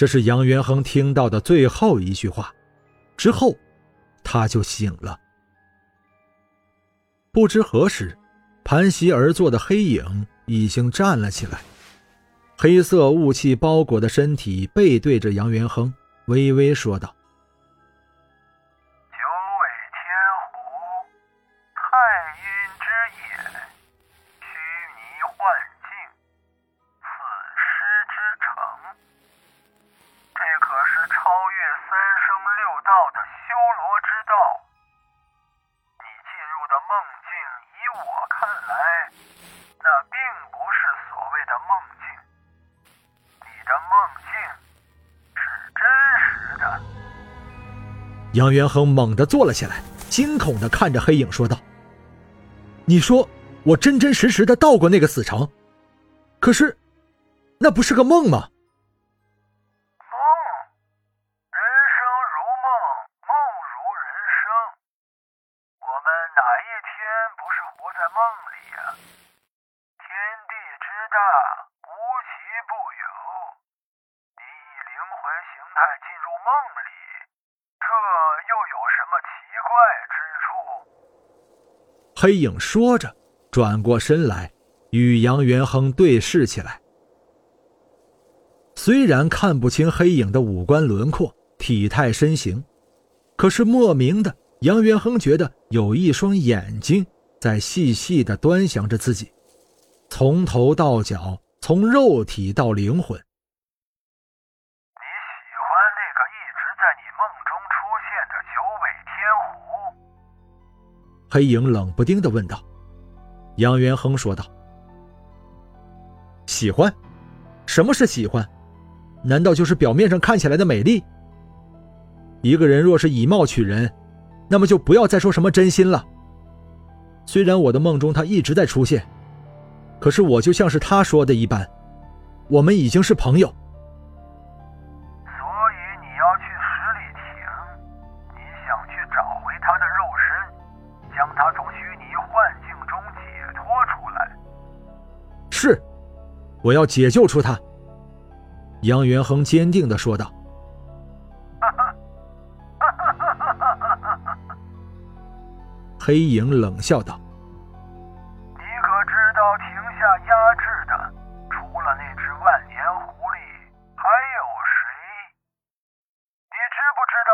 这是杨元亨听到的最后一句话，之后他就醒了。不知何时，盘膝而坐的黑影已经站了起来，黑色雾气包裹的身体背对着杨元亨，微微说道。道的修罗之道。你进入的梦境，以我看来，那并不是所谓的梦境。你的梦境是真实的。杨元亨猛地坐了起来，惊恐地看着黑影说道：“你说我真真实实的到过那个死城，可是，那不是个梦吗？”天不是活在梦里呀、天地之大，无奇不有。你以灵魂形态进入梦里，这又有什么奇怪之处？黑影说着，转过身来，与杨元亨对视起来。虽然看不清黑影的五官轮廓、体态身形，可是莫名的，杨元亨觉得有一双眼睛在细细的端详着自己，从头到脚，从肉体到灵魂。你喜欢那个一直在你梦中出现的九尾天狐？黑影冷不丁的问道。杨元亨说道：“喜欢？什么是喜欢？难道就是表面上看起来的美丽？一个人若是以貌取人，那么就不要再说什么真心了。虽然我的梦中他一直在出现，可是我就像是他说的一般，我们已经是朋友。所以你要去十里亭，你想去找回他的肉身，将他从虚拟幻境中解脱出来。是，我要解救出他。”杨元亨坚定地说道。黑影冷笑道你可知道停下压制的，除了那只万年狐狸，还有谁？你知不知道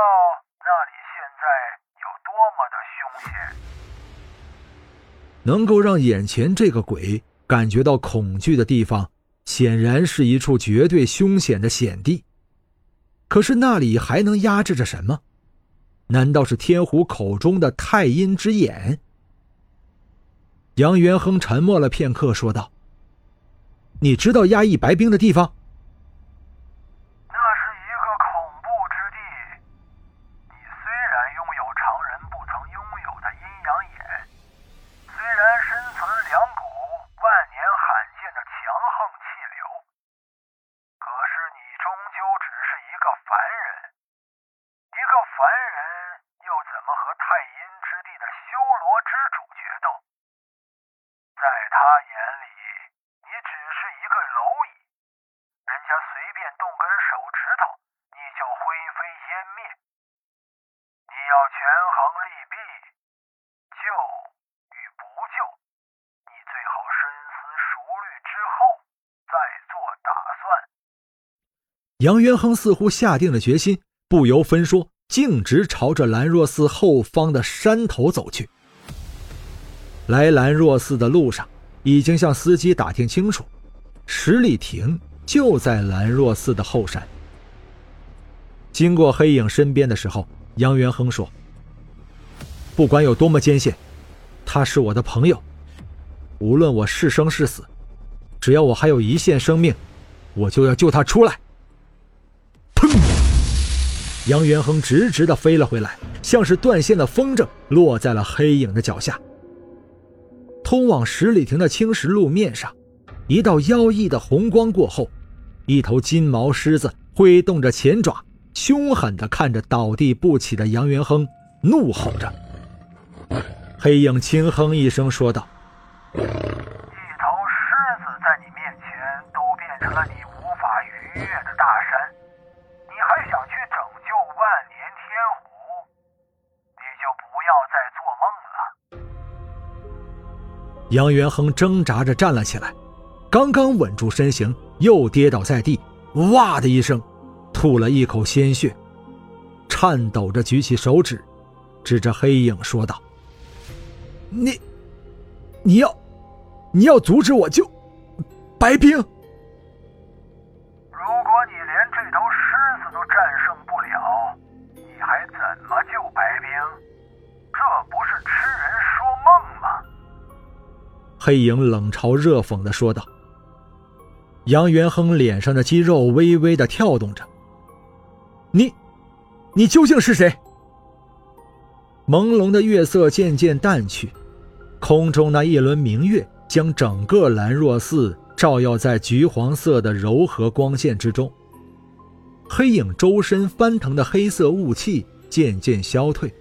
那里现在有多么的凶险？：“能够让眼前这个鬼感觉到恐惧的地方，显然是一处绝对凶险的险地。可是那里还能压制着什么？难道是天虎口中的太阴之眼？”杨元亨沉默了片刻，说道：“你知道压抑白冰的地方？那是一个恐怖之地。你虽然拥有常人不曾拥有的阴阳眼，虽然身存两股万年罕见的强横气流，可是你终究只是一个凡人。一个凡人又怎么和太阴之地的修罗之主决斗？在他眼里，你只是一个蝼蚁。人家随便动根手指头，你就灰飞烟灭。你要权衡利弊，救与不救，你最好深思熟虑之后再做打算。杨元亨似乎下定了决心，不由分说，径直朝着兰若寺后方的山头走去。来兰若寺的路上，已经向司机打听清楚，十里亭就在兰若寺的后山。经过黑影身边的时候，杨元亨说：“不管有多么艰险，他是我的朋友。无论我是生是死，只要我还有一线生命，我就要救他出来。砰！杨元亨直直的飞了回来，像是断线的风筝，落在了黑影的脚下。通往十里亭的青石路面上，一道妖异的红光过后，一头金毛狮子挥动着前爪，凶狠地看着倒地不起的杨元亨，怒吼着。黑影轻哼一声，说道：“一头狮子在你面前都变成了你无法逾越的大山，你还想去拯救万年天虎？你就不要再做梦了。”杨元亨挣扎着站了起来，刚刚稳住身形，又跌倒在地，哇的一声，吐了一口鲜血，颤抖着举起手指，指着黑影说道。你，你要，你要阻止我救白冰？如果你连这头狮子都战胜不了，你还怎么救白冰？这不是痴人说梦吗？黑影冷嘲热讽的说道。杨元亨脸上的肌肉微微的跳动着。你，你究竟是谁？朦胧的月色渐渐淡去，空中那一轮明月将整个兰若寺照耀在橘黄色的柔和光线之中。黑影周身翻腾的黑色雾气渐渐消退，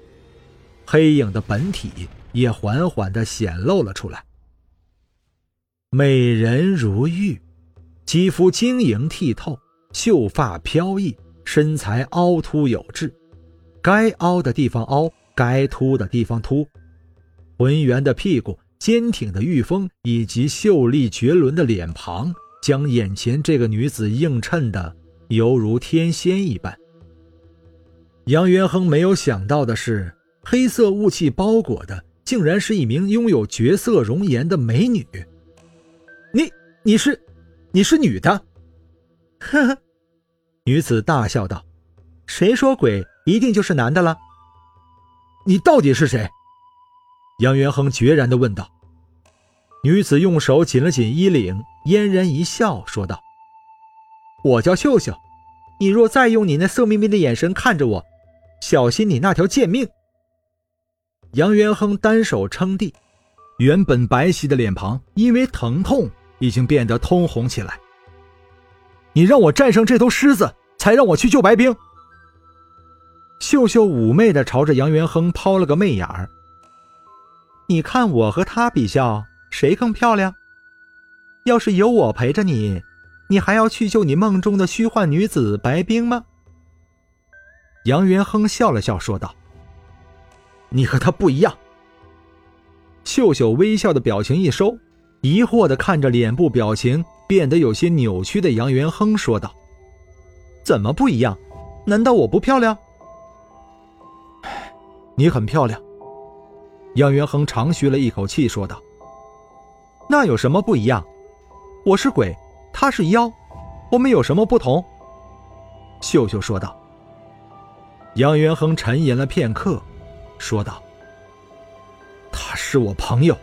黑影的本体也缓缓地显露了出来。美人如玉，肌肤晶莹剔透，秀发飘逸，身材凹凸有致，该凹的地方凹。该凸的地方凸，浑圆的屁股、坚挺的玉峰以及秀丽绝伦的脸庞，将眼前这个女子映衬的犹如天仙一般。杨元亨没有想到的是，黑色雾气包裹的，竟然是一名拥有绝色容颜的美女。你，你是，你是女的？呵呵，女子大笑道：“谁说鬼一定就是男的了？”你到底是谁？杨元亨决然地问道。女子用手紧了紧衣领，嫣然一笑，说道：“我叫秀秀，你若再用你那色眯眯的眼神看着我，小心你那条贱命。”杨元亨单手撑地，原本白皙的脸庞因为疼痛已经变得通红起来。你让我战胜这头狮子，才让我去救白冰。秀秀妩媚的朝着杨元亨抛了个媚眼儿。你看我和他比较，谁更漂亮？要是有我陪着你，你还要去救你梦中的虚幻女子白冰吗？杨元亨笑了笑说道：“你和他不一样。”秀秀微笑的表情一收，疑惑的看着脸部表情变得有些扭曲的杨元亨说道：“怎么不一样？难道我不漂亮？”你很漂亮。杨元亨长吁了一口气，说道：“那有什么不一样？我是鬼，他是妖，我们有什么不同？”秀秀说道。杨元亨沉吟了片刻，说道：“他是我朋友。”